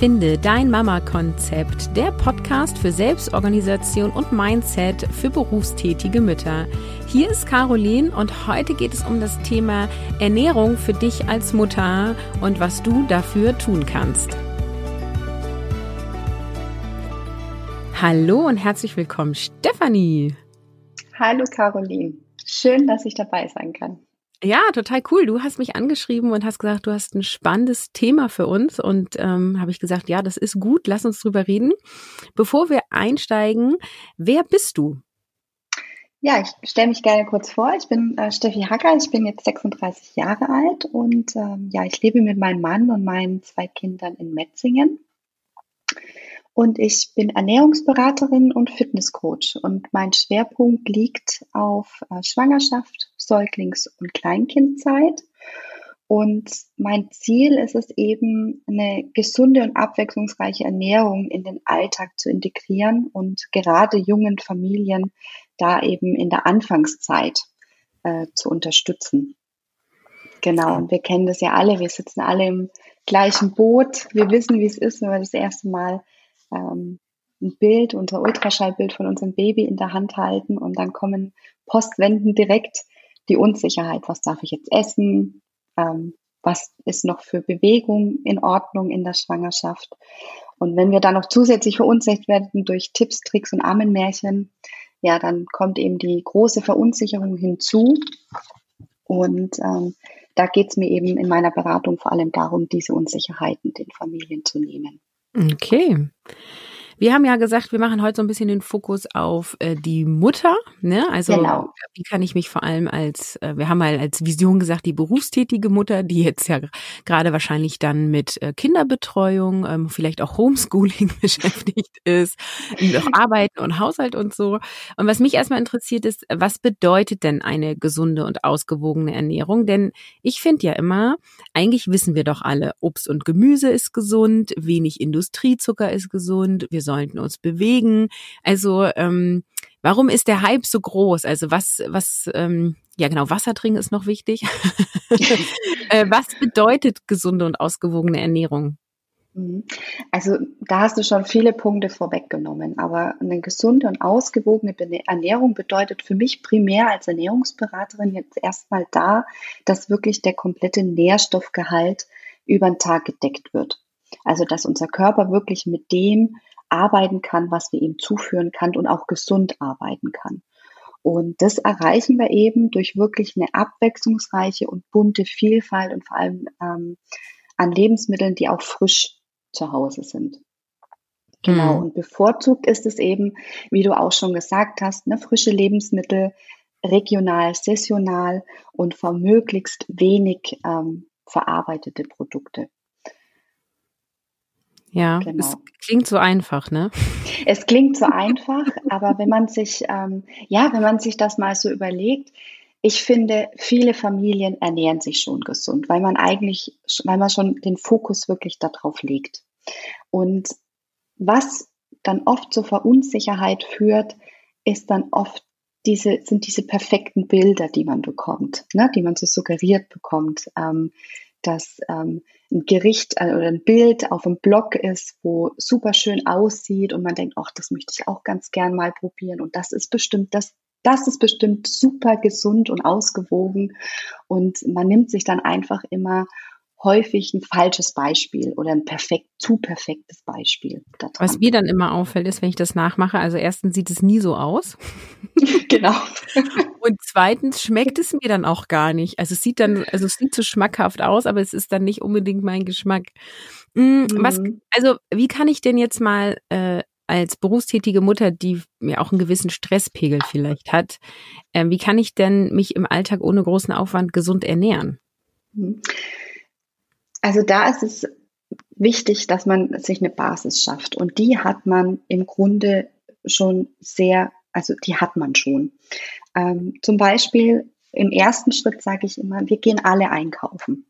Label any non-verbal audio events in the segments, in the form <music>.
Finde dein Mama-Konzept, der Podcast für Selbstorganisation und Mindset für berufstätige Mütter. Hier ist Caroline und heute geht es um das Thema Ernährung für dich als Mutter und was du dafür tun kannst. Hallo und herzlich willkommen, Stefanie. Hallo Caroline. Schön, dass ich dabei sein kann. Ja, total cool. Du hast mich angeschrieben und hast gesagt, du hast ein spannendes Thema für uns. Und ähm, habe ich gesagt, ja, das ist gut, lass uns drüber reden. Bevor wir einsteigen, wer bist du? Ja, ich stelle mich gerne kurz vor. Ich bin äh, Steffi Hacker, ich bin jetzt 36 Jahre alt und ähm, ja, ich lebe mit meinem Mann und meinen zwei Kindern in Metzingen. Und ich bin Ernährungsberaterin und Fitnesscoach. Und mein Schwerpunkt liegt auf äh, Schwangerschaft, Säuglings- und Kleinkindzeit. Und mein Ziel ist es eben, eine gesunde und abwechslungsreiche Ernährung in den Alltag zu integrieren und gerade jungen Familien da eben in der Anfangszeit äh, zu unterstützen. Genau, und wir kennen das ja alle, wir sitzen alle im gleichen Boot, wir wissen, wie es ist, wenn wir das erste Mal ähm, ein Bild, unser Ultraschallbild von unserem Baby in der Hand halten und dann kommen postwenden direkt die Unsicherheit. Was darf ich jetzt essen? Ähm, was ist noch für Bewegung in Ordnung in der Schwangerschaft? Und wenn wir dann noch zusätzlich verunsichert werden durch Tipps, Tricks und Armenmärchen, ja, dann kommt eben die große Verunsicherung hinzu. Und ähm, da geht es mir eben in meiner Beratung vor allem darum, diese Unsicherheiten den Familien zu nehmen. Okay. Wir haben ja gesagt, wir machen heute so ein bisschen den Fokus auf äh, die Mutter. Ne? Also genau. wie kann ich mich vor allem als, äh, wir haben mal als Vision gesagt, die berufstätige Mutter, die jetzt ja gerade wahrscheinlich dann mit äh, Kinderbetreuung, ähm, vielleicht auch Homeschooling <laughs> beschäftigt ist, noch <laughs> Arbeiten und Haushalt und so. Und was mich erstmal interessiert ist, was bedeutet denn eine gesunde und ausgewogene Ernährung? Denn ich finde ja immer, eigentlich wissen wir doch alle, Obst und Gemüse ist gesund, wenig Industriezucker ist gesund, wir sollten uns bewegen. Also ähm, warum ist der Hype so groß? Also was, was, ähm, ja genau, Wasser trinken ist noch wichtig. <laughs> <laughs> äh, was bedeutet gesunde und ausgewogene Ernährung? Mhm. Also da hast du schon viele Punkte vorweggenommen, aber eine gesunde und ausgewogene Ernährung bedeutet für mich primär als Ernährungsberaterin jetzt erstmal da, dass wirklich der komplette Nährstoffgehalt über den Tag gedeckt wird. Also dass unser Körper wirklich mit dem arbeiten kann, was wir ihm zuführen kann und auch gesund arbeiten kann. Und das erreichen wir eben durch wirklich eine abwechslungsreiche und bunte Vielfalt und vor allem ähm, an Lebensmitteln, die auch frisch zu Hause sind. Genau. Mhm. Und bevorzugt ist es eben, wie du auch schon gesagt hast, ne, frische Lebensmittel, regional, saisonal und vermöglichst wenig ähm, verarbeitete Produkte. Ja, genau. es klingt so einfach, ne? Es klingt so <laughs> einfach, aber wenn man sich, ähm, ja, wenn man sich das mal so überlegt, ich finde, viele Familien ernähren sich schon gesund, weil man eigentlich, weil man schon den Fokus wirklich darauf legt. Und was dann oft zur Verunsicherheit führt, ist dann oft diese, sind diese perfekten Bilder, die man bekommt, ne, die man so suggeriert bekommt. Ähm, dass ähm, ein Gericht äh, oder ein Bild auf dem Blog ist, wo super schön aussieht und man denkt, ach, das möchte ich auch ganz gern mal probieren und das ist bestimmt das das ist bestimmt super gesund und ausgewogen und man nimmt sich dann einfach immer häufig ein falsches Beispiel oder ein perfekt, zu perfektes Beispiel. Daran. Was mir dann immer auffällt, ist, wenn ich das nachmache, also erstens sieht es nie so aus. <laughs> genau. <laughs> Und zweitens schmeckt es mir dann auch gar nicht. Also es sieht dann, also es sieht so schmackhaft aus, aber es ist dann nicht unbedingt mein Geschmack. Mhm. Was, also wie kann ich denn jetzt mal äh, als berufstätige Mutter, die mir auch einen gewissen Stresspegel vielleicht hat, äh, wie kann ich denn mich im Alltag ohne großen Aufwand gesund ernähren? Mhm. Also da ist es wichtig, dass man sich eine Basis schafft. Und die hat man im Grunde schon sehr, also die hat man schon. Ähm, zum Beispiel im ersten Schritt sage ich immer, wir gehen alle einkaufen.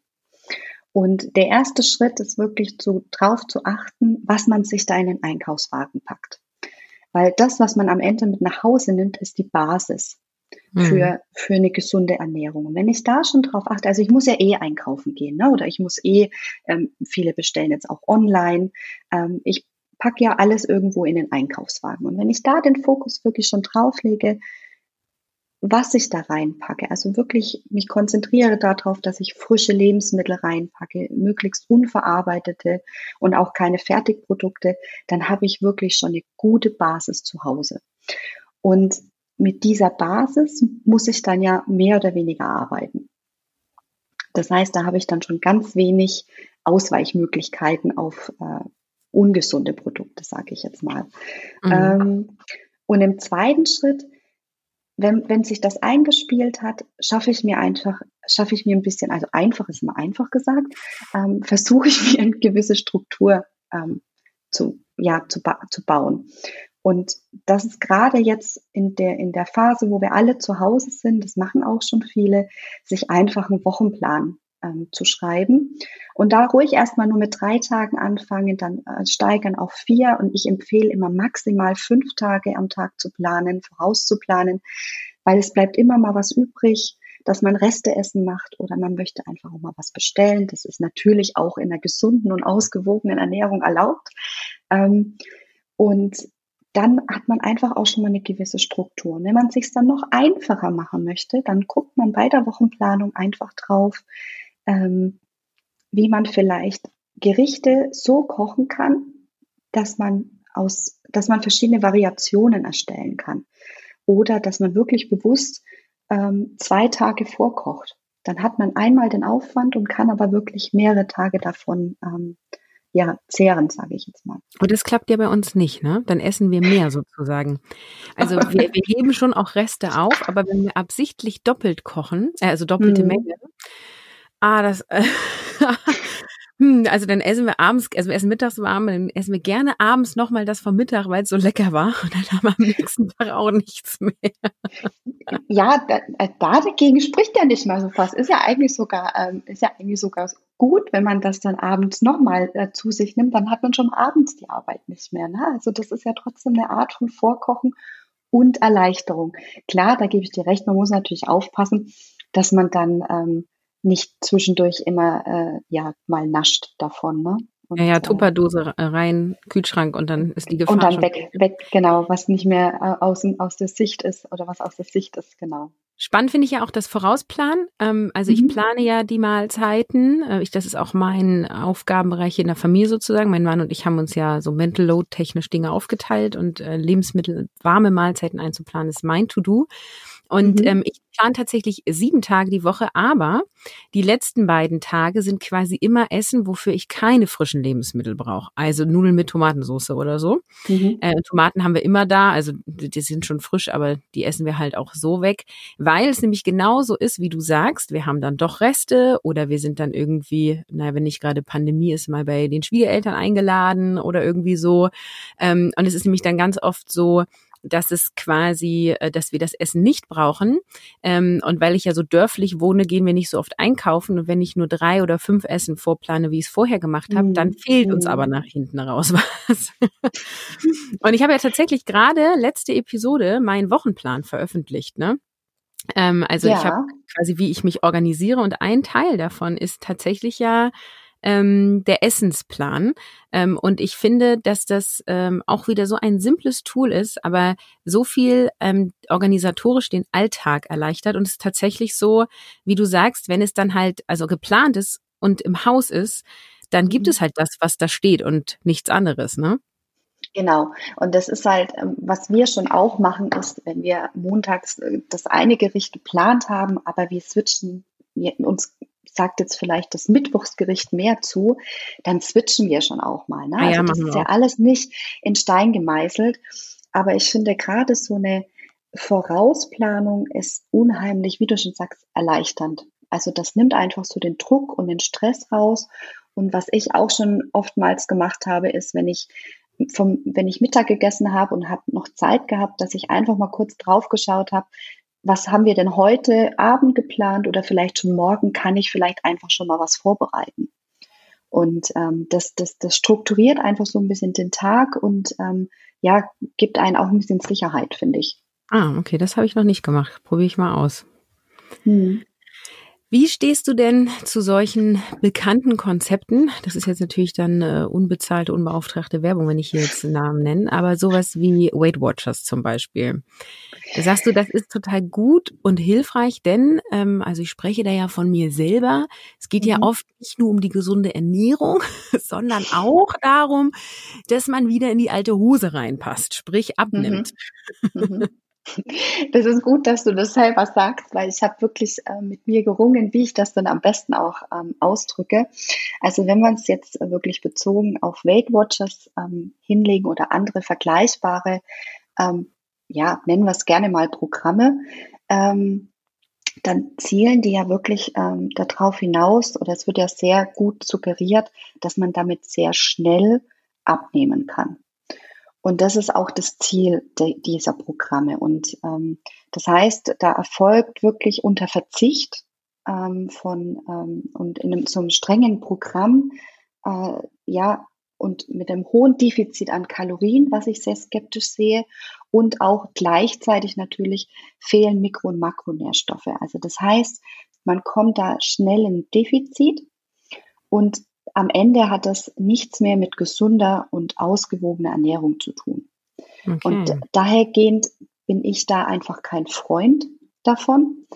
Und der erste Schritt ist wirklich zu, drauf zu achten, was man sich da in den Einkaufswagen packt. Weil das, was man am Ende mit nach Hause nimmt, ist die Basis. für, mhm. für eine gesunde Ernährung. Und wenn ich da schon drauf achte, also ich muss ja eh einkaufen gehen, ne? oder ich muss eh, ähm, viele bestellen jetzt auch online. Ähm, ich packe ja alles irgendwo in den Einkaufswagen. Und wenn ich da den Fokus wirklich schon drauf lege, was ich da reinpacke, also wirklich mich konzentriere darauf, dass ich frische Lebensmittel reinpacke, möglichst unverarbeitete und auch keine Fertigprodukte, dann habe ich wirklich schon eine gute Basis zu Hause. Und mit dieser Basis muss ich dann ja mehr oder weniger arbeiten. Das heißt, da habe ich dann schon ganz wenig Ausweichmöglichkeiten auf äh, ungesunde Produkte, sage ich jetzt mal. Mhm. Ähm, und im zweiten Schritt, wenn, wenn sich das eingespielt hat, schaffe ich mir einfach, schaffe ich mir ein bisschen, also einfach ist immer einfach gesagt, ähm, versuche ich <laughs> mir eine gewisse Struktur ähm, zu, ja, zu, ba zu bauen. Und das ist gerade jetzt in der, in der Phase, wo wir alle zu Hause sind, das machen auch schon viele, sich einfach einen Wochenplan ähm, zu schreiben. Und da ruhig erstmal nur mit drei Tagen anfangen, dann äh, steigern auf vier. Und ich empfehle immer maximal fünf Tage am Tag zu planen, vorauszuplanen, weil es bleibt immer mal was übrig dass man Resteessen macht oder man möchte einfach auch mal was bestellen. Das ist natürlich auch in einer gesunden und ausgewogenen Ernährung erlaubt. Ähm, und dann hat man einfach auch schon mal eine gewisse Struktur. Wenn man es sich dann noch einfacher machen möchte, dann guckt man bei der Wochenplanung einfach drauf, ähm, wie man vielleicht Gerichte so kochen kann, dass man aus, dass man verschiedene Variationen erstellen kann. Oder dass man wirklich bewusst ähm, zwei Tage vorkocht. Dann hat man einmal den Aufwand und kann aber wirklich mehrere Tage davon ähm, ja, zehren, sage ich jetzt mal. Und das klappt ja bei uns nicht, ne? Dann essen wir mehr sozusagen. Also wir, wir heben schon auch Reste auf, aber wenn wir absichtlich doppelt kochen, äh, also doppelte mhm. Menge, ah, das, äh, <laughs> also dann essen wir abends, also wir essen mittags warm, dann essen wir gerne abends nochmal das vom Mittag, weil es so lecker war. Und dann haben wir am nächsten Tag auch nichts mehr. <laughs> Ja, da, äh, da dagegen spricht ja nicht mal so fast. Ist ja eigentlich sogar, ähm, ist ja eigentlich sogar gut, wenn man das dann abends nochmal äh, zu sich nimmt, dann hat man schon abends die Arbeit nicht mehr. Ne? Also das ist ja trotzdem eine Art von Vorkochen und Erleichterung. Klar, da gebe ich dir recht, man muss natürlich aufpassen, dass man dann ähm, nicht zwischendurch immer äh, ja mal nascht davon. Ne? Und, ja, ja, äh, Tupperdose rein, Kühlschrank und dann ist die Gefahr. Und dann weg, weg, genau, was nicht mehr äh, außen aus der Sicht ist oder was aus der Sicht ist, genau. Spannend finde ich ja auch das Vorausplanen. Ähm, also ich mhm. plane ja die Mahlzeiten. Äh, ich, das ist auch mein Aufgabenbereich in der Familie sozusagen. Mein Mann und ich haben uns ja so Mental Load technisch Dinge aufgeteilt und äh, Lebensmittel, warme Mahlzeiten einzuplanen ist mein To-Do. Und mhm. ähm, ich plane tatsächlich sieben Tage die Woche, aber die letzten beiden Tage sind quasi immer Essen, wofür ich keine frischen Lebensmittel brauche. Also Nudeln mit Tomatensauce oder so. Mhm. Äh, Tomaten haben wir immer da, also die sind schon frisch, aber die essen wir halt auch so weg, weil es nämlich genauso ist, wie du sagst. Wir haben dann doch Reste oder wir sind dann irgendwie, naja, wenn nicht gerade Pandemie ist, mal bei den Schwiegereltern eingeladen oder irgendwie so. Ähm, und es ist nämlich dann ganz oft so, dass es quasi, äh, dass wir das Essen nicht brauchen. Ähm, und weil ich ja so dörflich wohne, gehen wir nicht so oft einkaufen. Und wenn ich nur drei oder fünf Essen vorplane, wie ich es vorher gemacht habe, mhm. dann fehlt uns aber mhm. nach hinten raus <laughs> was. und ich habe ja tatsächlich gerade letzte Episode meinen Wochenplan veröffentlicht, ne? Ähm, also ja. ich habe quasi, wie ich mich organisiere und ein Teil davon ist tatsächlich ja ähm, der Essensplan. Ähm, und ich finde, dass das ähm, auch wieder so ein simples Tool ist, aber so viel ähm, organisatorisch den Alltag erleichtert. Und es ist tatsächlich so, wie du sagst, wenn es dann halt also geplant ist und im Haus ist, dann gibt mhm. es halt das, was da steht und nichts anderes, ne? Genau. Und das ist halt, ähm, was wir schon auch machen, ist, wenn wir montags äh, das eine Gericht geplant haben, aber wir switchen uns sagt jetzt vielleicht das Mittwochsgericht mehr zu, dann switchen wir schon auch mal. Ne? Ah, ja, also das ist ja alles nicht in Stein gemeißelt. Aber ich finde gerade so eine Vorausplanung ist unheimlich, wie du schon sagst, erleichternd. Also das nimmt einfach so den Druck und den Stress raus. Und was ich auch schon oftmals gemacht habe, ist, wenn ich vom, wenn ich Mittag gegessen habe und habe noch Zeit gehabt, dass ich einfach mal kurz drauf geschaut habe, was haben wir denn heute Abend geplant oder vielleicht schon morgen, kann ich vielleicht einfach schon mal was vorbereiten. Und ähm, das, das, das strukturiert einfach so ein bisschen den Tag und ähm, ja, gibt einen auch ein bisschen Sicherheit, finde ich. Ah, okay, das habe ich noch nicht gemacht. Probiere ich mal aus. Mhm. Wie stehst du denn zu solchen bekannten Konzepten? Das ist jetzt natürlich dann äh, unbezahlte, unbeauftragte Werbung, wenn ich hier jetzt Namen nenne, aber sowas wie Weight Watchers zum Beispiel. Da sagst du, das ist total gut und hilfreich, denn, ähm, also ich spreche da ja von mir selber, es geht mhm. ja oft nicht nur um die gesunde Ernährung, <laughs> sondern auch darum, dass man wieder in die alte Hose reinpasst, sprich abnimmt. Mhm. Mhm. Das ist gut, dass du das selber sagst, weil ich habe wirklich äh, mit mir gerungen, wie ich das dann am besten auch ähm, ausdrücke. Also wenn man es jetzt wirklich bezogen auf Weight Watchers ähm, hinlegen oder andere vergleichbare, ähm, ja, nennen wir es gerne mal Programme, ähm, dann zielen die ja wirklich ähm, darauf hinaus, oder es wird ja sehr gut suggeriert, dass man damit sehr schnell abnehmen kann. Und das ist auch das Ziel de, dieser Programme. Und ähm, das heißt, da erfolgt wirklich unter Verzicht ähm, von ähm, und in einem, so einem strengen Programm, äh, ja, und mit einem hohen Defizit an Kalorien, was ich sehr skeptisch sehe, und auch gleichzeitig natürlich fehlen Mikro- und Makronährstoffe. Also das heißt, man kommt da schnell in Defizit und am Ende hat das nichts mehr mit gesunder und ausgewogener Ernährung zu tun. Okay. Und dahergehend bin ich da einfach kein Freund davon.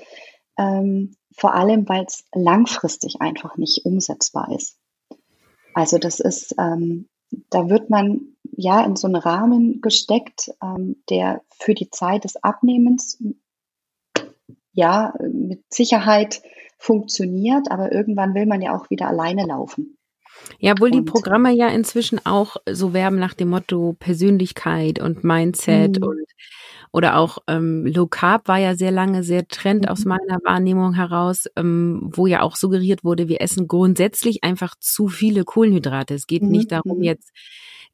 Ähm, vor allem, weil es langfristig einfach nicht umsetzbar ist. Also das ist, ähm, da wird man ja in so einen Rahmen gesteckt, ähm, der für die Zeit des Abnehmens ja mit Sicherheit funktioniert, aber irgendwann will man ja auch wieder alleine laufen. Ja, obwohl und, die Programme ja inzwischen auch so werben nach dem Motto Persönlichkeit und Mindset mhm. und oder auch ähm, Low Carb war ja sehr lange sehr Trend mhm. aus meiner Wahrnehmung heraus, ähm, wo ja auch suggeriert wurde, wir essen grundsätzlich einfach zu viele Kohlenhydrate. Es geht mhm. nicht darum, mhm. jetzt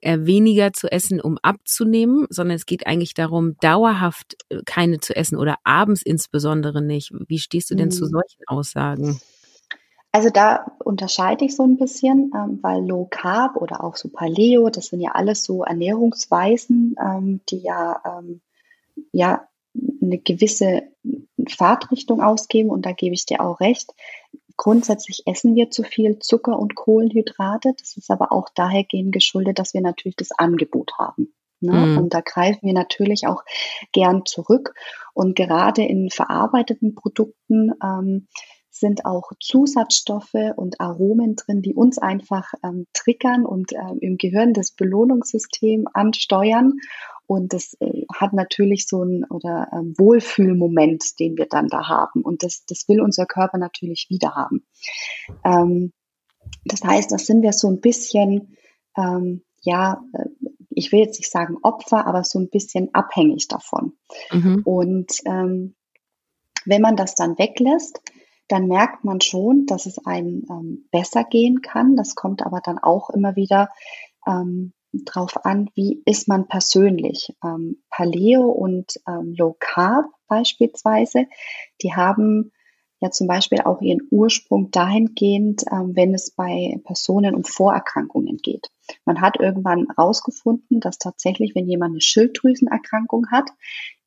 äh, weniger zu essen, um abzunehmen, sondern es geht eigentlich darum, dauerhaft äh, keine zu essen oder abends insbesondere nicht. Wie stehst du denn zu mhm. solchen Aussagen? Also da unterscheide ich so ein bisschen, ähm, weil Low Carb oder auch so Paleo, das sind ja alles so Ernährungsweisen, ähm, die ja, ähm, ja eine gewisse Fahrtrichtung ausgeben und da gebe ich dir auch recht. Grundsätzlich essen wir zu viel Zucker und Kohlenhydrate. Das ist aber auch dahergehend geschuldet, dass wir natürlich das Angebot haben. Ne? Mm. Und da greifen wir natürlich auch gern zurück. Und gerade in verarbeiteten Produkten ähm, sind auch Zusatzstoffe und Aromen drin, die uns einfach ähm, triggern und ähm, im Gehirn das Belohnungssystem ansteuern. Und das äh, hat natürlich so ein oder ähm, Wohlfühlmoment, den wir dann da haben. Und das, das will unser Körper natürlich wieder haben. Ähm, das heißt, das sind wir so ein bisschen, ähm, ja, äh, ich will jetzt nicht sagen Opfer, aber so ein bisschen abhängig davon. Mhm. Und ähm, wenn man das dann weglässt, dann merkt man schon, dass es einem ähm, besser gehen kann. Das kommt aber dann auch immer wieder ähm, drauf an, wie ist man persönlich. Ähm, Paleo und ähm, Low Carb beispielsweise, die haben ja zum Beispiel auch ihren Ursprung dahingehend, ähm, wenn es bei Personen um Vorerkrankungen geht. Man hat irgendwann herausgefunden, dass tatsächlich, wenn jemand eine Schilddrüsenerkrankung hat,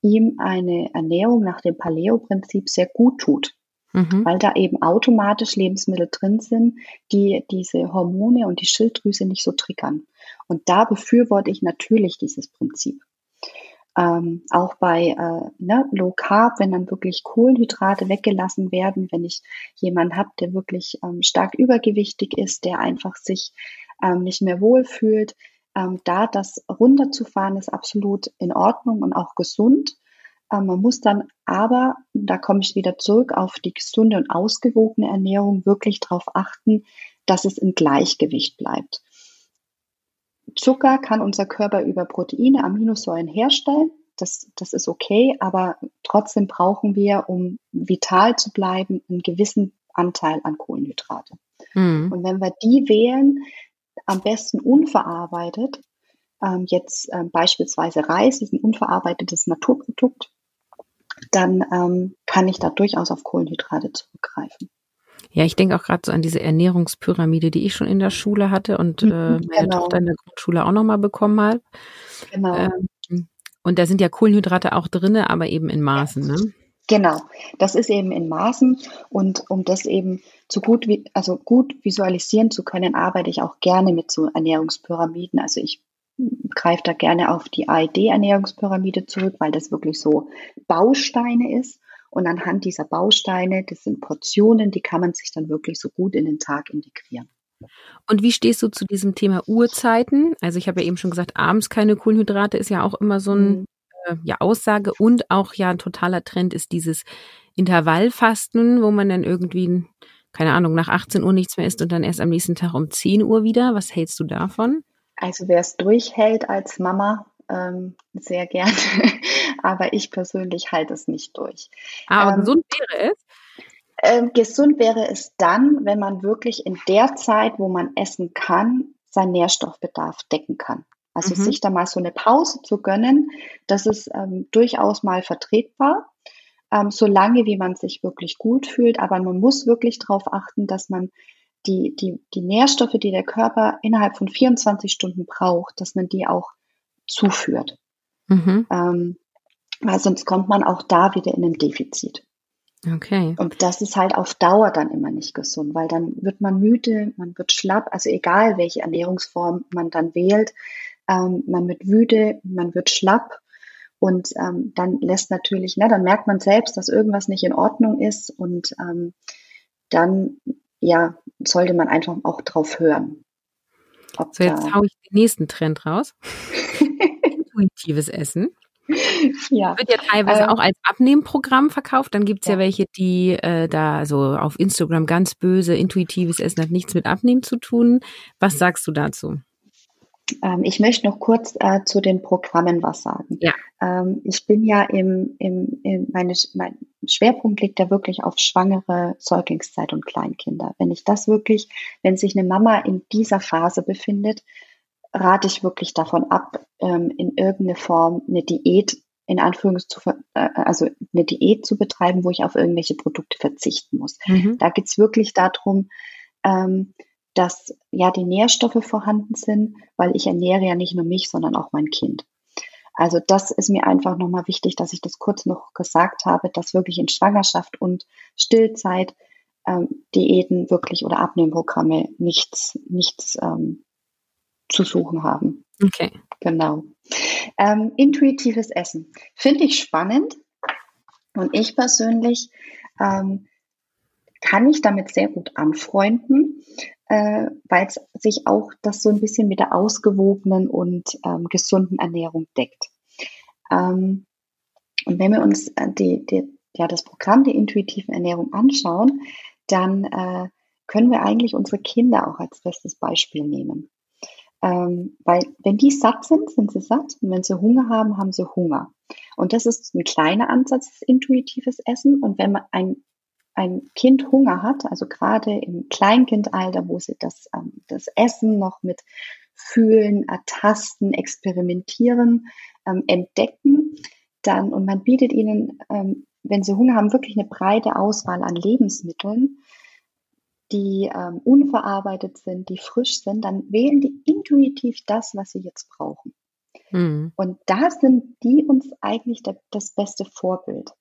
ihm eine Ernährung nach dem Paleo-Prinzip sehr gut tut mhm. weil da eben automatisch Lebensmittel drin sind, die diese Hormone und die Schilddrüse nicht so triggern. Und da befürworte ich natürlich dieses Prinzip. Ähm, auch bei äh, ne, Low Carb, wenn dann wirklich Kohlenhydrate weggelassen werden, wenn ich jemanden habe, der wirklich ähm, stark übergewichtig ist, der einfach sich ähm, nicht mehr wohlfühlt, ähm, da das runterzufahren ist absolut in Ordnung und auch gesund. Äh, man muss dann aber, da komme ich wieder zurück auf die gesunde und ausgewogene Ernährung, wirklich darauf achten, dass es im Gleichgewicht bleibt. Zucker kann unser Körper über Proteine, Aminosäuren herstellen. Das, das ist okay, aber trotzdem brauchen wir, um vital zu bleiben, einen gewissen Anteil an Kohlenhydrate. Mhm. Und wenn wir die wählen, am besten unverarbeitet, ähm, jetzt ähm, beispielsweise Reis ist ein unverarbeitetes Naturprodukt, dann ähm, kann ich da durchaus auf Kohlenhydrate zurückgreifen. Ja, ich denke auch gerade so an diese Ernährungspyramide, die ich schon in der Schule hatte und mhm, äh, meine genau. Tochter in der Grundschule auch nochmal bekommen hat. Genau. Ähm, Und da sind ja Kohlenhydrate auch drinne, aber eben in Maßen, ne? Genau, das ist eben in Maßen und um das eben zu gut, also gut visualisieren zu können, arbeite ich auch gerne mit so Ernährungspyramiden. Also ich greife da gerne auf die AID-Ernährungspyramide zurück, weil das wirklich so Bausteine ist. Und anhand dieser Bausteine, das sind Portionen, die kann man sich dann wirklich so gut in den Tag integrieren. Und wie stehst du zu diesem Thema Uhrzeiten? Also ich habe ja eben schon gesagt, abends keine Kohlenhydrate ist ja auch immer so ein mhm. äh, ja, Aussage und auch ja ein totaler Trend ist dieses Intervallfasten, wo man dann irgendwie, keine Ahnung, nach 18 Uhr nichts mehr isst und dann erst am nächsten Tag um 10 Uhr wieder. Was hältst du davon? Also wer es durchhält als Mama, ähm, sehr gerne. <laughs> Aber ich persönlich halte es nicht durch. Aber ähm, gesund wäre es? Ähm, gesund wäre es dann, wenn man wirklich in der Zeit, wo man essen kann, seinen Nährstoffbedarf decken kann. Also mhm. sich da mal so eine Pause zu gönnen, das ist ähm, durchaus mal vertretbar, ähm, solange wie man sich wirklich gut fühlt. Aber man muss wirklich darauf achten, dass man die, die, die Nährstoffe, die der Körper innerhalb von 24 Stunden braucht, dass man die auch zuführt. Mhm. Ähm, weil sonst kommt man auch da wieder in ein Defizit. Okay. Und das ist halt auf Dauer dann immer nicht gesund, weil dann wird man müde, man wird schlapp, also egal welche Ernährungsform man dann wählt, ähm, man wird müde, man wird schlapp und ähm, dann lässt natürlich, ne, dann merkt man selbst, dass irgendwas nicht in Ordnung ist und ähm, dann ja sollte man einfach auch drauf hören. so, jetzt haue ich den nächsten Trend raus. <laughs> Intuitives Essen. Ja. Wird ja teilweise ähm, auch als Abnehmprogramm verkauft. Dann gibt's ja. ja welche, die äh, da so auf Instagram ganz böse, intuitives Essen hat nichts mit Abnehmen zu tun. Was sagst du dazu? Ähm, ich möchte noch kurz äh, zu den Programmen was sagen. Ja. Ähm, ich bin ja im, im, im meine, mein Schwerpunkt liegt ja wirklich auf schwangere Säuglingszeit und Kleinkinder. Wenn ich das wirklich, wenn sich eine Mama in dieser Phase befindet, rate ich wirklich davon ab, ähm, in irgendeine Form eine Diät in Anführungszeichen, äh, also eine Diät zu betreiben, wo ich auf irgendwelche Produkte verzichten muss. Mhm. Da geht's wirklich darum, ähm, dass ja die Nährstoffe vorhanden sind, weil ich ernähre ja nicht nur mich, sondern auch mein Kind. Also das ist mir einfach nochmal wichtig, dass ich das kurz noch gesagt habe, dass wirklich in Schwangerschaft und Stillzeit ähm, Diäten wirklich oder Abnehmprogramme nichts, nichts ähm, zu suchen haben. Okay. Genau. Ähm, intuitives Essen finde ich spannend und ich persönlich ähm, kann ich damit sehr gut anfreunden, äh, weil sich auch das so ein bisschen mit der ausgewogenen und ähm, gesunden Ernährung deckt. Ähm, und wenn wir uns äh, die, die, ja, das Programm der intuitiven Ernährung anschauen, dann äh, können wir eigentlich unsere Kinder auch als bestes Beispiel nehmen. Ähm, weil wenn die satt sind, sind sie satt und wenn sie Hunger haben, haben sie Hunger. Und das ist ein kleiner Ansatz, intuitives Essen. Und wenn man ein ein Kind Hunger hat, also gerade im Kleinkindalter, wo sie das, ähm, das Essen noch mit Fühlen, Ertasten, Experimentieren, ähm, entdecken, dann, und man bietet ihnen, ähm, wenn sie Hunger haben, wirklich eine breite Auswahl an Lebensmitteln, die ähm, unverarbeitet sind, die frisch sind, dann wählen die intuitiv das, was sie jetzt brauchen. Mhm. Und da sind die uns eigentlich der, das beste Vorbild.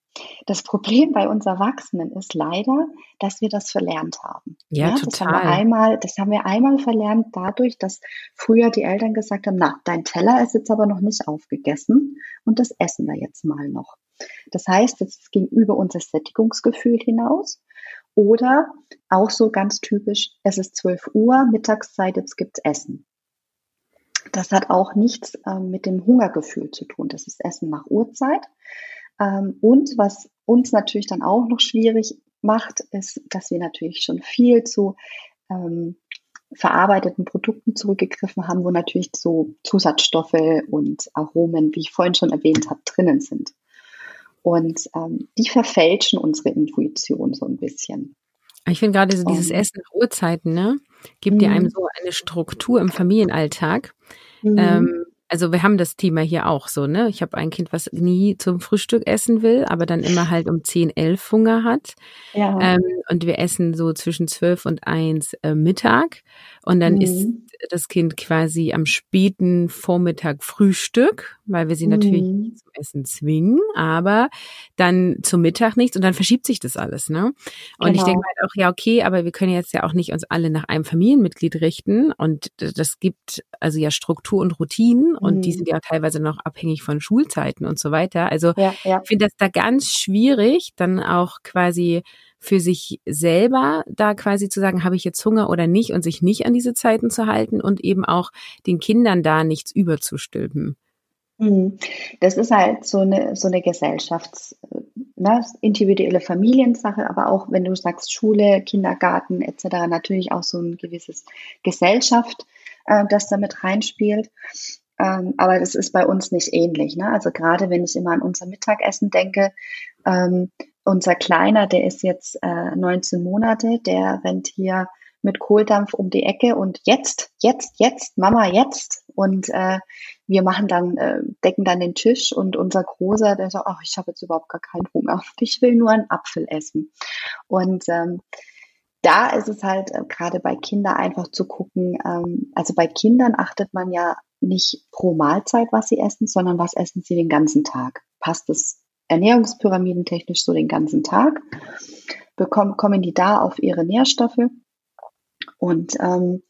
Das Problem bei uns Erwachsenen ist leider, dass wir das verlernt haben. Ja, ja total. Das haben, wir einmal, das haben wir einmal verlernt dadurch, dass früher die Eltern gesagt haben, na, dein Teller ist jetzt aber noch nicht aufgegessen und das essen wir jetzt mal noch. Das heißt, es ging über unser Sättigungsgefühl hinaus. Oder auch so ganz typisch, es ist 12 Uhr, Mittagszeit, jetzt gibt's Essen. Das hat auch nichts äh, mit dem Hungergefühl zu tun. Das ist Essen nach Uhrzeit. Ähm, und was uns natürlich dann auch noch schwierig macht, ist, dass wir natürlich schon viel zu ähm, verarbeiteten Produkten zurückgegriffen haben, wo natürlich so Zusatzstoffe und Aromen, wie ich vorhin schon erwähnt habe, drinnen sind. Und ähm, die verfälschen unsere Intuition so ein bisschen. Ich finde gerade so dieses Essen nach Uhrzeiten, ne, gibt dir einem mhm. so eine Struktur im Familienalltag. Mhm. Ähm, also wir haben das Thema hier auch so, ne? Ich habe ein Kind, was nie zum Frühstück essen will, aber dann immer halt um 10, 11 Hunger hat. Ja. Ähm, und wir essen so zwischen 12 und 1 äh, Mittag. Und dann mhm. ist das Kind quasi am späten Vormittag Frühstück, weil wir sie natürlich mhm. nicht zum Essen zwingen, aber dann zum Mittag nichts und dann verschiebt sich das alles, ne? Und genau. ich denke halt auch, ja, okay, aber wir können jetzt ja auch nicht uns alle nach einem Familienmitglied richten und das gibt also ja Struktur und Routinen und mhm. die sind ja teilweise noch abhängig von Schulzeiten und so weiter. Also ja, ja. ich finde das da ganz schwierig, dann auch quasi für sich selber da quasi zu sagen, habe ich jetzt Hunger oder nicht und sich nicht an diese Zeiten zu halten und eben auch den Kindern da nichts überzustülpen. Mhm. Das ist halt so eine, so eine Gesellschafts-, ne, individuelle Familiensache, aber auch wenn du sagst Schule, Kindergarten etc., natürlich auch so ein gewisses Gesellschaft, äh, das damit reinspielt. Ähm, aber das ist bei uns nicht ähnlich. Ne? Also gerade wenn ich immer an unser Mittagessen denke, ähm, unser Kleiner, der ist jetzt äh, 19 Monate, der rennt hier mit Kohldampf um die Ecke und jetzt, jetzt, jetzt, Mama, jetzt. Und äh, wir machen dann, äh, decken dann den Tisch und unser Großer, der sagt, ach, ich habe jetzt überhaupt gar keinen Hunger. Ich will nur einen Apfel essen. Und ähm, da ist es halt äh, gerade bei Kindern einfach zu gucken, ähm, also bei Kindern achtet man ja nicht pro Mahlzeit, was sie essen, sondern was essen sie den ganzen Tag. Passt es ernährungspyramidentechnisch so den ganzen Tag, bekommen, kommen die da auf ihre Nährstoffe. Und ähm,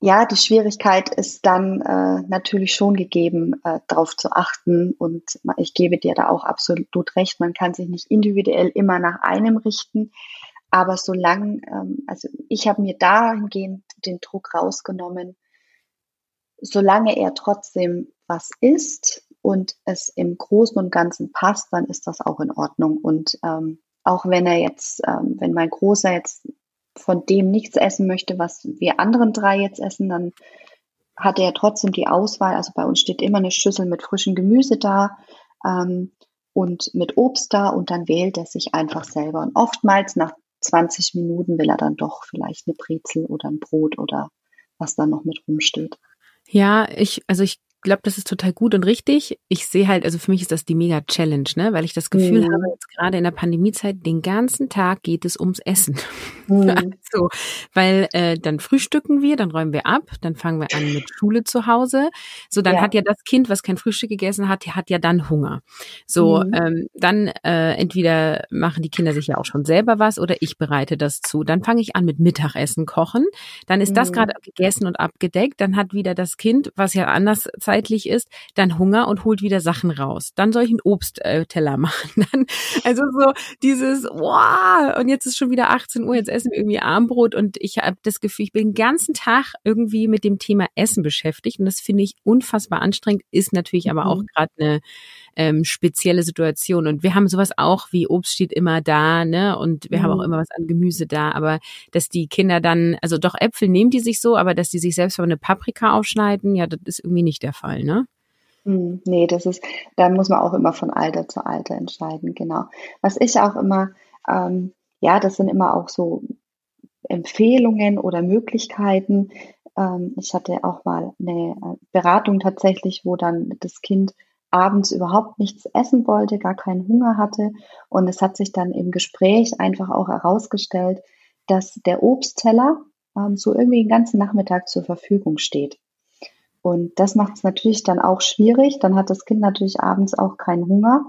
ja, die Schwierigkeit ist dann äh, natürlich schon gegeben, äh, darauf zu achten. Und ich gebe dir da auch absolut recht, man kann sich nicht individuell immer nach einem richten. Aber solange, ähm, also ich habe mir dahingehend den Druck rausgenommen, solange er trotzdem was isst, und es im Großen und Ganzen passt, dann ist das auch in Ordnung. Und ähm, auch wenn er jetzt, ähm, wenn mein Großer jetzt von dem nichts essen möchte, was wir anderen drei jetzt essen, dann hat er trotzdem die Auswahl. Also bei uns steht immer eine Schüssel mit frischem Gemüse da ähm, und mit Obst da und dann wählt er sich einfach selber. Und oftmals nach 20 Minuten will er dann doch vielleicht eine Brezel oder ein Brot oder was da noch mit rumsteht. Ja, ich, also ich glaube, das ist total gut und richtig. Ich sehe halt, also für mich ist das die mega Challenge, ne? Weil ich das Gefühl mhm. habe, jetzt gerade in der Pandemiezeit, den ganzen Tag geht es ums Essen. <laughs> Mhm. also, weil äh, dann frühstücken wir, dann räumen wir ab, dann fangen wir an mit Schule zu Hause. So, dann ja. hat ja das Kind, was kein Frühstück gegessen hat, hat ja dann Hunger. So, mhm. ähm, dann äh, entweder machen die Kinder sich ja auch schon selber was oder ich bereite das zu. Dann fange ich an mit Mittagessen kochen. Dann ist das mhm. gerade gegessen und abgedeckt. Dann hat wieder das Kind, was ja anders zeitlich ist, dann Hunger und holt wieder Sachen raus. Dann soll ich einen Obstteller <laughs> machen. Dann, also so dieses, wow, und jetzt ist schon wieder 18 Uhr, jetzt essen wir irgendwie Armbrot und ich habe das Gefühl, ich bin den ganzen Tag irgendwie mit dem Thema Essen beschäftigt und das finde ich unfassbar anstrengend, ist natürlich aber auch mhm. gerade eine ähm, spezielle Situation. Und wir haben sowas auch wie Obst steht immer da, ne? Und wir mhm. haben auch mhm. immer was an Gemüse da. Aber dass die Kinder dann, also doch Äpfel nehmen die sich so, aber dass die sich selbst eine Paprika aufschneiden, ja, das ist irgendwie nicht der Fall, ne? Hm, nee, das ist, da muss man auch immer von Alter zu Alter entscheiden, genau. Was ich auch immer, ähm, ja, das sind immer auch so Empfehlungen oder Möglichkeiten. Ähm, ich hatte auch mal eine äh, Beratung tatsächlich, wo dann das Kind abends überhaupt nichts essen wollte, gar keinen Hunger hatte. Und es hat sich dann im Gespräch einfach auch herausgestellt, dass der Obstteller ähm, so irgendwie den ganzen Nachmittag zur Verfügung steht. Und das macht es natürlich dann auch schwierig. Dann hat das Kind natürlich abends auch keinen Hunger.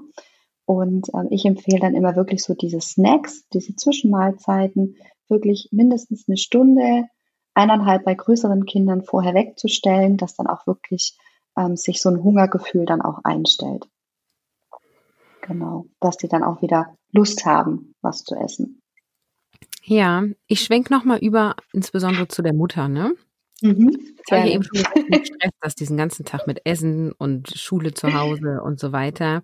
Und ähm, ich empfehle dann immer wirklich so diese Snacks, diese Zwischenmahlzeiten, wirklich mindestens eine Stunde, eineinhalb bei größeren Kindern vorher wegzustellen, dass dann auch wirklich ähm, sich so ein Hungergefühl dann auch einstellt. Genau, dass die dann auch wieder Lust haben, was zu essen. Ja, ich schwenk noch mal über, insbesondere zu der Mutter, ne? Mhm, ich habe ja eben schon gesagt, Stress, das diesen ganzen Tag mit Essen und Schule zu Hause und so weiter.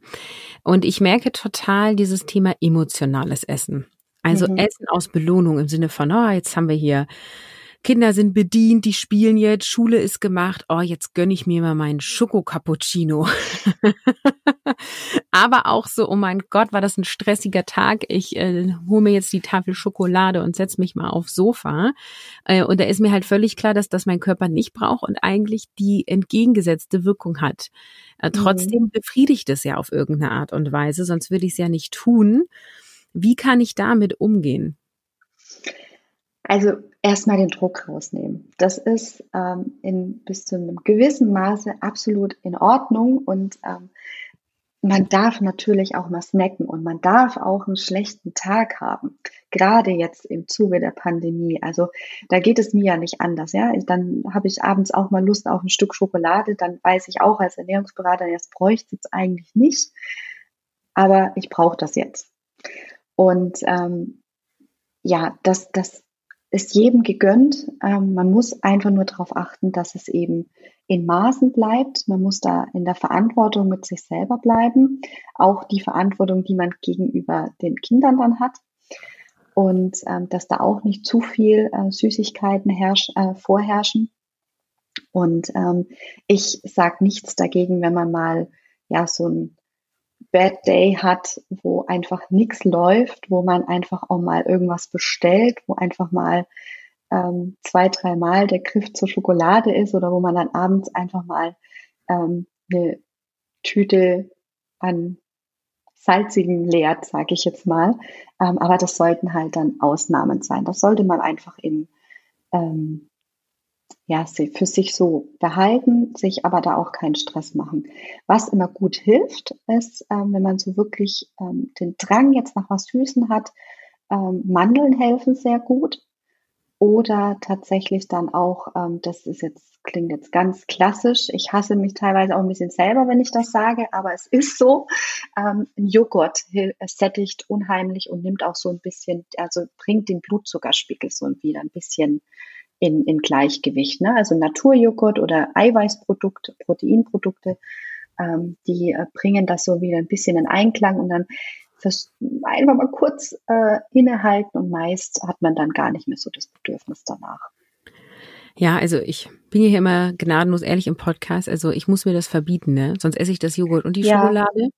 Und ich merke total dieses Thema emotionales Essen. Also mhm. Essen aus Belohnung im Sinne von, oh, jetzt haben wir hier Kinder sind bedient, die spielen jetzt, Schule ist gemacht. Oh, jetzt gönne ich mir mal meinen Schoko-Cappuccino. <laughs> Aber auch so, oh mein Gott, war das ein stressiger Tag. Ich äh, hole mir jetzt die Tafel Schokolade und setze mich mal aufs Sofa. Äh, und da ist mir halt völlig klar, dass das mein Körper nicht braucht und eigentlich die entgegengesetzte Wirkung hat. Äh, trotzdem mhm. befriedigt es ja auf irgendeine Art und Weise, sonst würde ich es ja nicht tun. Wie kann ich damit umgehen? Also erstmal den Druck rausnehmen. Das ist ähm, in, bis zu einem gewissen Maße absolut in Ordnung und ähm, man darf natürlich auch mal snacken und man darf auch einen schlechten Tag haben. Gerade jetzt im Zuge der Pandemie. Also da geht es mir ja nicht anders. Ja, dann habe ich abends auch mal Lust auf ein Stück Schokolade. Dann weiß ich auch als Ernährungsberater, das bräuchte es eigentlich nicht. Aber ich brauche das jetzt. Und ähm, ja, das, das ist jedem gegönnt. Ähm, man muss einfach nur darauf achten, dass es eben in Maßen bleibt. Man muss da in der Verantwortung mit sich selber bleiben. Auch die Verantwortung, die man gegenüber den Kindern dann hat. Und ähm, dass da auch nicht zu viel äh, Süßigkeiten herrsch, äh, vorherrschen. Und ähm, ich sage nichts dagegen, wenn man mal ja so ein Bad Day hat, wo einfach nichts läuft, wo man einfach auch mal irgendwas bestellt, wo einfach mal ähm, zwei, dreimal der Griff zur Schokolade ist oder wo man dann abends einfach mal ähm, eine Tüte an salzigen leert, sage ich jetzt mal. Ähm, aber das sollten halt dann Ausnahmen sein. Das sollte man einfach in ähm, ja, für sich so behalten, sich aber da auch keinen Stress machen. Was immer gut hilft, ist, ähm, wenn man so wirklich ähm, den Drang jetzt nach was Süßen hat, ähm, Mandeln helfen sehr gut. Oder tatsächlich dann auch, ähm, das ist jetzt, klingt jetzt ganz klassisch. Ich hasse mich teilweise auch ein bisschen selber, wenn ich das sage, aber es ist so. Ähm, Joghurt sättigt unheimlich und nimmt auch so ein bisschen, also bringt den Blutzuckerspiegel so wieder ein bisschen in, in Gleichgewicht. Ne? Also Naturjoghurt oder Eiweißprodukte, Proteinprodukte, ähm, die äh, bringen das so wieder ein bisschen in Einklang und dann einfach mal kurz äh, innehalten und meist hat man dann gar nicht mehr so das Bedürfnis danach. Ja, also ich bin hier immer gnadenlos ehrlich im Podcast. Also ich muss mir das verbieten, ne? Sonst esse ich das Joghurt und die ja. Schokolade.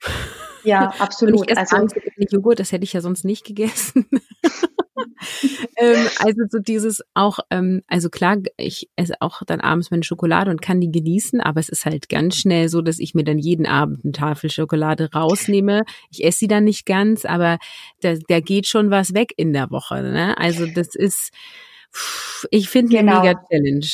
Ja, <laughs> absolut. also, Joghurt, das hätte ich ja sonst nicht gegessen. <laughs> ähm, also so dieses auch, ähm, also klar, ich esse auch dann abends meine Schokolade und kann die genießen, aber es ist halt ganz schnell so, dass ich mir dann jeden Abend eine Tafel Schokolade rausnehme. Ich esse sie dann nicht ganz, aber da, da geht schon was weg in der Woche. Ne? Also das ist, ich finde genau. eine mega Challenge.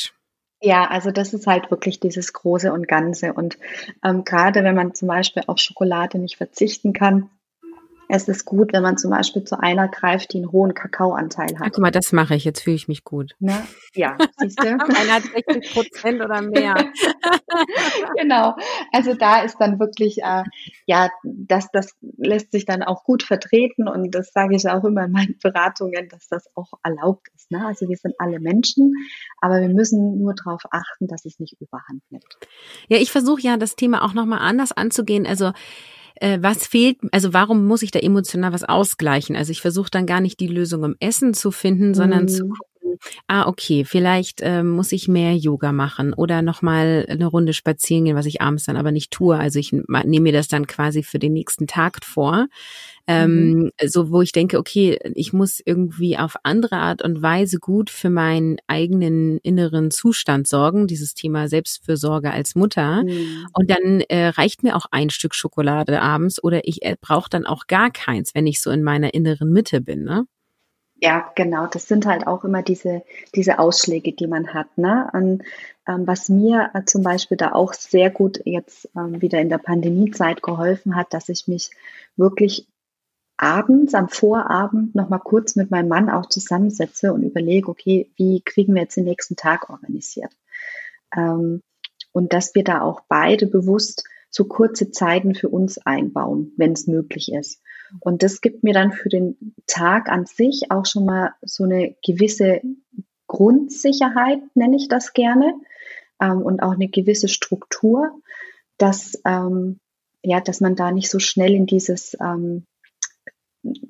Ja, also das ist halt wirklich dieses Große und Ganze. Und ähm, gerade wenn man zum Beispiel auf Schokolade nicht verzichten kann, es ist gut, wenn man zum Beispiel zu einer greift, die einen hohen Kakaoanteil hat. Ach, guck mal, das mache ich. Jetzt fühle ich mich gut. Ne? Ja, siehst du? <laughs> Einer hat 60 Prozent oder mehr. <laughs> genau. Also da ist dann wirklich, äh, ja, das, das lässt sich dann auch gut vertreten und das sage ich auch immer in meinen Beratungen, dass das auch erlaubt ist. Ne? Also wir sind alle Menschen, aber wir müssen nur darauf achten, dass es nicht überhand nimmt. Ja, ich versuche ja das Thema auch nochmal anders anzugehen. Also äh, was fehlt, also warum muss ich da emotional was ausgleichen? Also ich versuche dann gar nicht die Lösung im Essen zu finden, sondern mhm. zu gucken, ah, okay, vielleicht äh, muss ich mehr Yoga machen oder nochmal eine Runde spazieren gehen, was ich abends dann aber nicht tue. Also ich nehme mir das dann quasi für den nächsten Tag vor. Ähm, mhm. So, wo ich denke, okay, ich muss irgendwie auf andere Art und Weise gut für meinen eigenen inneren Zustand sorgen, dieses Thema Selbstfürsorge als Mutter. Mhm. Und dann äh, reicht mir auch ein Stück Schokolade abends oder ich äh, brauche dann auch gar keins, wenn ich so in meiner inneren Mitte bin, ne? Ja, genau. Das sind halt auch immer diese, diese Ausschläge, die man hat. Ne? Und, ähm, was mir äh, zum Beispiel da auch sehr gut jetzt ähm, wieder in der Pandemiezeit geholfen hat, dass ich mich wirklich abends, am Vorabend noch mal kurz mit meinem Mann auch zusammensetze und überlege, okay, wie kriegen wir jetzt den nächsten Tag organisiert? Ähm, und dass wir da auch beide bewusst so kurze Zeiten für uns einbauen, wenn es möglich ist. Und das gibt mir dann für den Tag an sich auch schon mal so eine gewisse Grundsicherheit, nenne ich das gerne, ähm, und auch eine gewisse Struktur, dass, ähm, ja, dass man da nicht so schnell in dieses, ähm,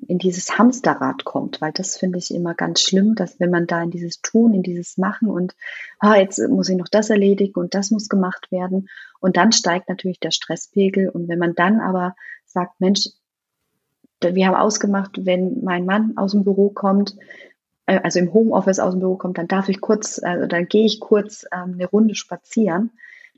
in dieses Hamsterrad kommt, weil das finde ich immer ganz schlimm, dass wenn man da in dieses Tun, in dieses Machen und ah, jetzt muss ich noch das erledigen und das muss gemacht werden und dann steigt natürlich der Stresspegel und wenn man dann aber sagt, Mensch, wir haben ausgemacht, wenn mein Mann aus dem Büro kommt, äh, also im Homeoffice aus dem Büro kommt, dann darf ich kurz, also dann gehe ich kurz ähm, eine Runde spazieren,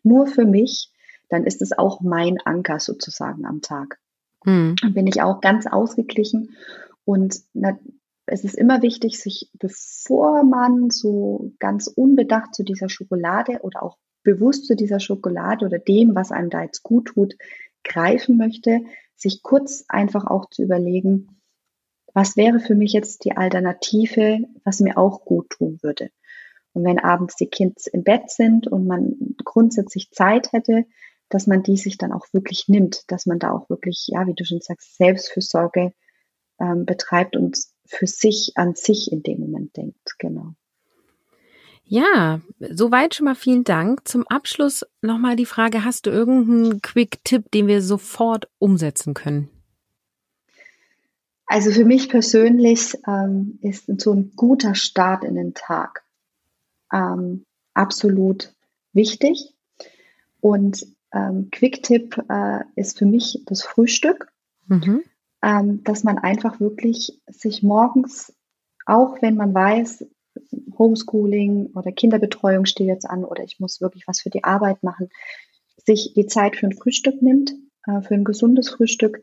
nur für mich, dann ist es auch mein Anker sozusagen am Tag. Mhm. Dann bin ich auch ganz ausgeglichen. Und na, es ist immer wichtig, sich, bevor man so ganz unbedacht zu dieser Schokolade oder auch bewusst zu dieser Schokolade oder dem, was einem da jetzt gut tut, greifen möchte, sich kurz einfach auch zu überlegen, was wäre für mich jetzt die Alternative, was mir auch gut tun würde. Und wenn abends die Kids im Bett sind und man grundsätzlich Zeit hätte, dass man die sich dann auch wirklich nimmt, dass man da auch wirklich, ja, wie du schon sagst, Selbstfürsorge ähm, betreibt und für sich an sich in dem Moment denkt. Genau. Ja, soweit schon mal vielen Dank. Zum Abschluss nochmal die Frage, hast du irgendeinen Quick-Tipp, den wir sofort umsetzen können? Also für mich persönlich ähm, ist so ein guter Start in den Tag ähm, absolut wichtig. Und ähm, Quick-Tipp äh, ist für mich das Frühstück, mhm. ähm, dass man einfach wirklich sich morgens, auch wenn man weiß, Homeschooling oder Kinderbetreuung steht jetzt an oder ich muss wirklich was für die Arbeit machen, sich die Zeit für ein Frühstück nimmt, äh, für ein gesundes Frühstück,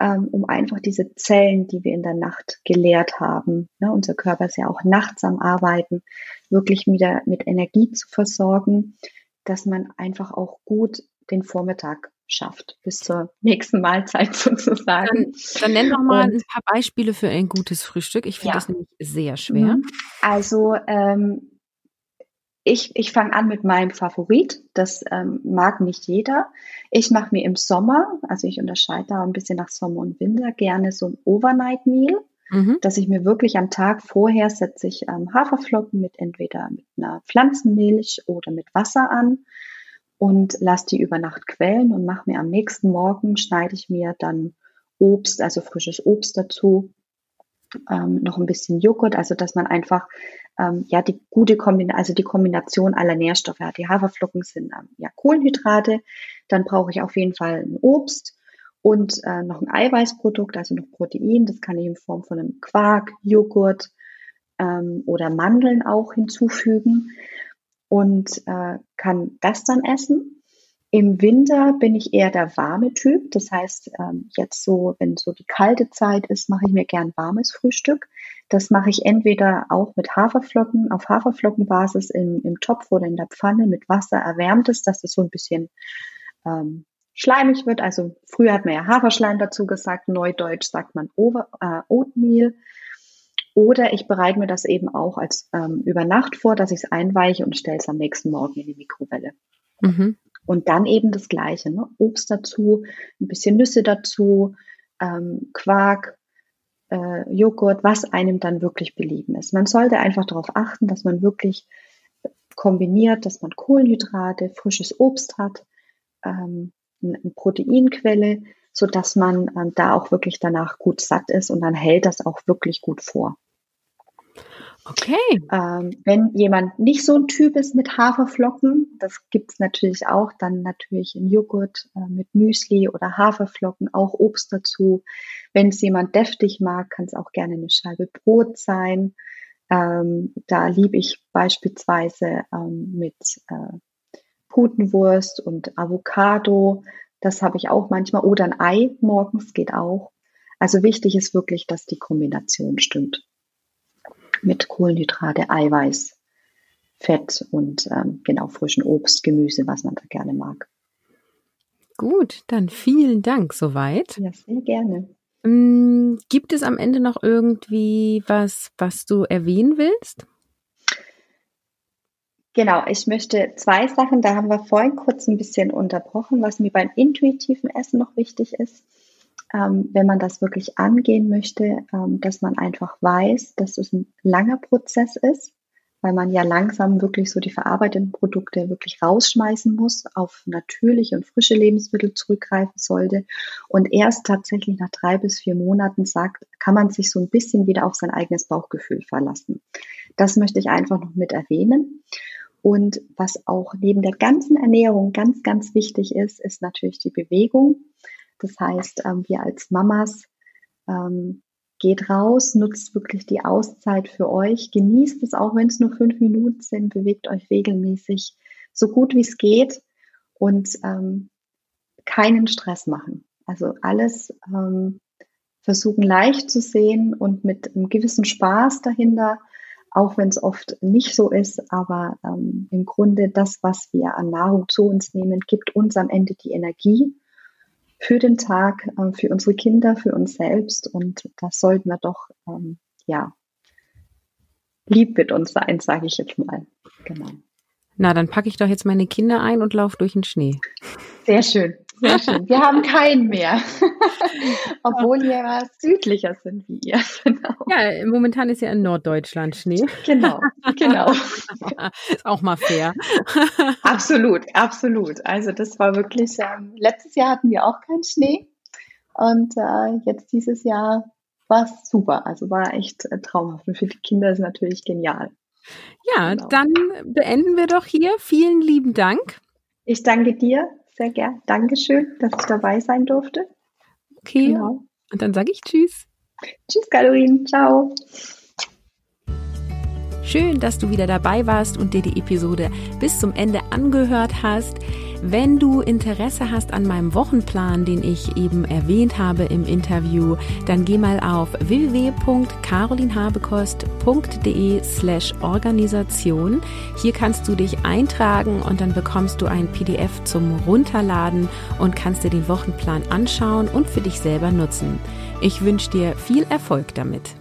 ähm, um einfach diese Zellen, die wir in der Nacht geleert haben, ne, unser Körper ist ja auch nachts am Arbeiten, wirklich wieder mit Energie zu versorgen, dass man einfach auch gut den Vormittag schafft, bis zur nächsten Mahlzeit <laughs> sozusagen. Dann, dann nenn doch mal Und, ein paar Beispiele für ein gutes Frühstück. Ich finde ja. das nämlich sehr schwer. Mhm. Also ähm, ich, ich fange an mit meinem Favorit. Das ähm, mag nicht jeder. Ich mache mir im Sommer, also ich unterscheide da ein bisschen nach Sommer und Winter, gerne so ein Overnight Meal, mhm. dass ich mir wirklich am Tag vorher setze ich ähm, Haferflocken mit entweder mit einer Pflanzenmilch oder mit Wasser an und lasse die über Nacht quellen und mache mir am nächsten Morgen, schneide ich mir dann Obst, also frisches Obst dazu, ähm, noch ein bisschen Joghurt, also dass man einfach ähm, ja die gute Kombination, also die Kombination aller Nährstoffe hat. Die Haferflocken sind ähm, ja Kohlenhydrate, dann brauche ich auf jeden Fall ein Obst und äh, noch ein Eiweißprodukt, also noch Protein. Das kann ich in Form von einem Quark, Joghurt ähm, oder Mandeln auch hinzufügen und äh, kann das dann essen. Im Winter bin ich eher der warme Typ. Das heißt, ähm, jetzt so, wenn so die kalte Zeit ist, mache ich mir gern warmes Frühstück. Das mache ich entweder auch mit Haferflocken, auf Haferflockenbasis im, im Topf oder in der Pfanne mit Wasser erwärmt ist, dass es so ein bisschen ähm, schleimig wird. Also früher hat man ja Haferschleim dazu gesagt, neudeutsch sagt man Over, äh, Oatmeal. Oder ich bereite mir das eben auch als ähm, über Nacht vor, dass ich es einweiche und stelle es am nächsten Morgen in die Mikrowelle. Mhm. Und dann eben das Gleiche, ne? Obst dazu, ein bisschen Nüsse dazu, ähm, Quark, äh, Joghurt, was einem dann wirklich belieben ist. Man sollte einfach darauf achten, dass man wirklich kombiniert, dass man Kohlenhydrate, frisches Obst hat, ähm, eine Proteinquelle, so dass man ähm, da auch wirklich danach gut satt ist und dann hält das auch wirklich gut vor. Okay. Ähm, wenn jemand nicht so ein Typ ist mit Haferflocken, das gibt's natürlich auch, dann natürlich in Joghurt äh, mit Müsli oder Haferflocken, auch Obst dazu. Wenn es jemand deftig mag, kann es auch gerne eine Scheibe Brot sein. Ähm, da liebe ich beispielsweise ähm, mit äh, Putenwurst und Avocado. Das habe ich auch manchmal. Oder ein Ei morgens geht auch. Also wichtig ist wirklich, dass die Kombination stimmt mit Kohlenhydrate, Eiweiß, Fett und ähm, genau frischen Obst, Gemüse, was man da gerne mag. Gut, dann vielen Dank soweit. Ja, sehr gerne. Ähm, gibt es am Ende noch irgendwie was, was du erwähnen willst? Genau, ich möchte zwei Sachen, da haben wir vorhin kurz ein bisschen unterbrochen, was mir beim intuitiven Essen noch wichtig ist ähm, wenn man das wirklich angehen möchte, ähm, dass man einfach weiß, dass es ein langer Prozess ist, weil man ja langsam wirklich so die verarbeiteten Produkte wirklich rausschmeißen muss, auf natürliche und frische Lebensmittel zurückgreifen sollte und erst tatsächlich nach drei bis vier Monaten sagt, kann man sich so ein bisschen wieder auf sein eigenes Bauchgefühl verlassen. Das möchte ich einfach noch mit erwähnen. Und was auch neben der ganzen Ernährung ganz, ganz wichtig ist, ist natürlich die Bewegung. Das heißt, ähm, wir als Mamas ähm, geht raus, nutzt wirklich die Auszeit für euch, genießt es auch, wenn es nur fünf Minuten sind, bewegt euch regelmäßig so gut wie es geht und ähm, keinen Stress machen. Also alles ähm, versuchen leicht zu sehen und mit einem gewissen Spaß dahinter, auch wenn es oft nicht so ist, aber ähm, im Grunde das, was wir an Nahrung zu uns nehmen, gibt uns am Ende die Energie für den Tag, äh, für unsere Kinder, für uns selbst. Und das sollten wir doch, ähm, ja, lieb mit uns sein, sage ich jetzt mal. Genau. Na, dann packe ich doch jetzt meine Kinder ein und laufe durch den Schnee. Sehr schön, sehr schön. Wir haben keinen mehr, <laughs> obwohl wir ja südlicher sind wie ihr. <laughs> Genau. Ja, momentan ist ja in Norddeutschland Schnee. Genau, genau. <laughs> ist auch mal fair. absolut, absolut. Also das war wirklich, ähm, letztes Jahr hatten wir auch keinen Schnee und äh, jetzt dieses Jahr war es super. Also war echt äh, traumhaft und für die Kinder ist natürlich genial. Ja, genau. dann beenden wir doch hier. Vielen lieben Dank. Ich danke dir sehr gern. Dankeschön, dass ich dabei sein durfte. Okay. Genau. Und dann sage ich Tschüss. Tschüss, Caroline. Ciao. Schön, dass du wieder dabei warst und dir die Episode bis zum Ende angehört hast. Wenn du Interesse hast an meinem Wochenplan, den ich eben erwähnt habe im Interview, dann geh mal auf www.carolinhabekost.de slash Organisation. Hier kannst du dich eintragen und dann bekommst du ein PDF zum Runterladen und kannst dir den Wochenplan anschauen und für dich selber nutzen. Ich wünsche dir viel Erfolg damit.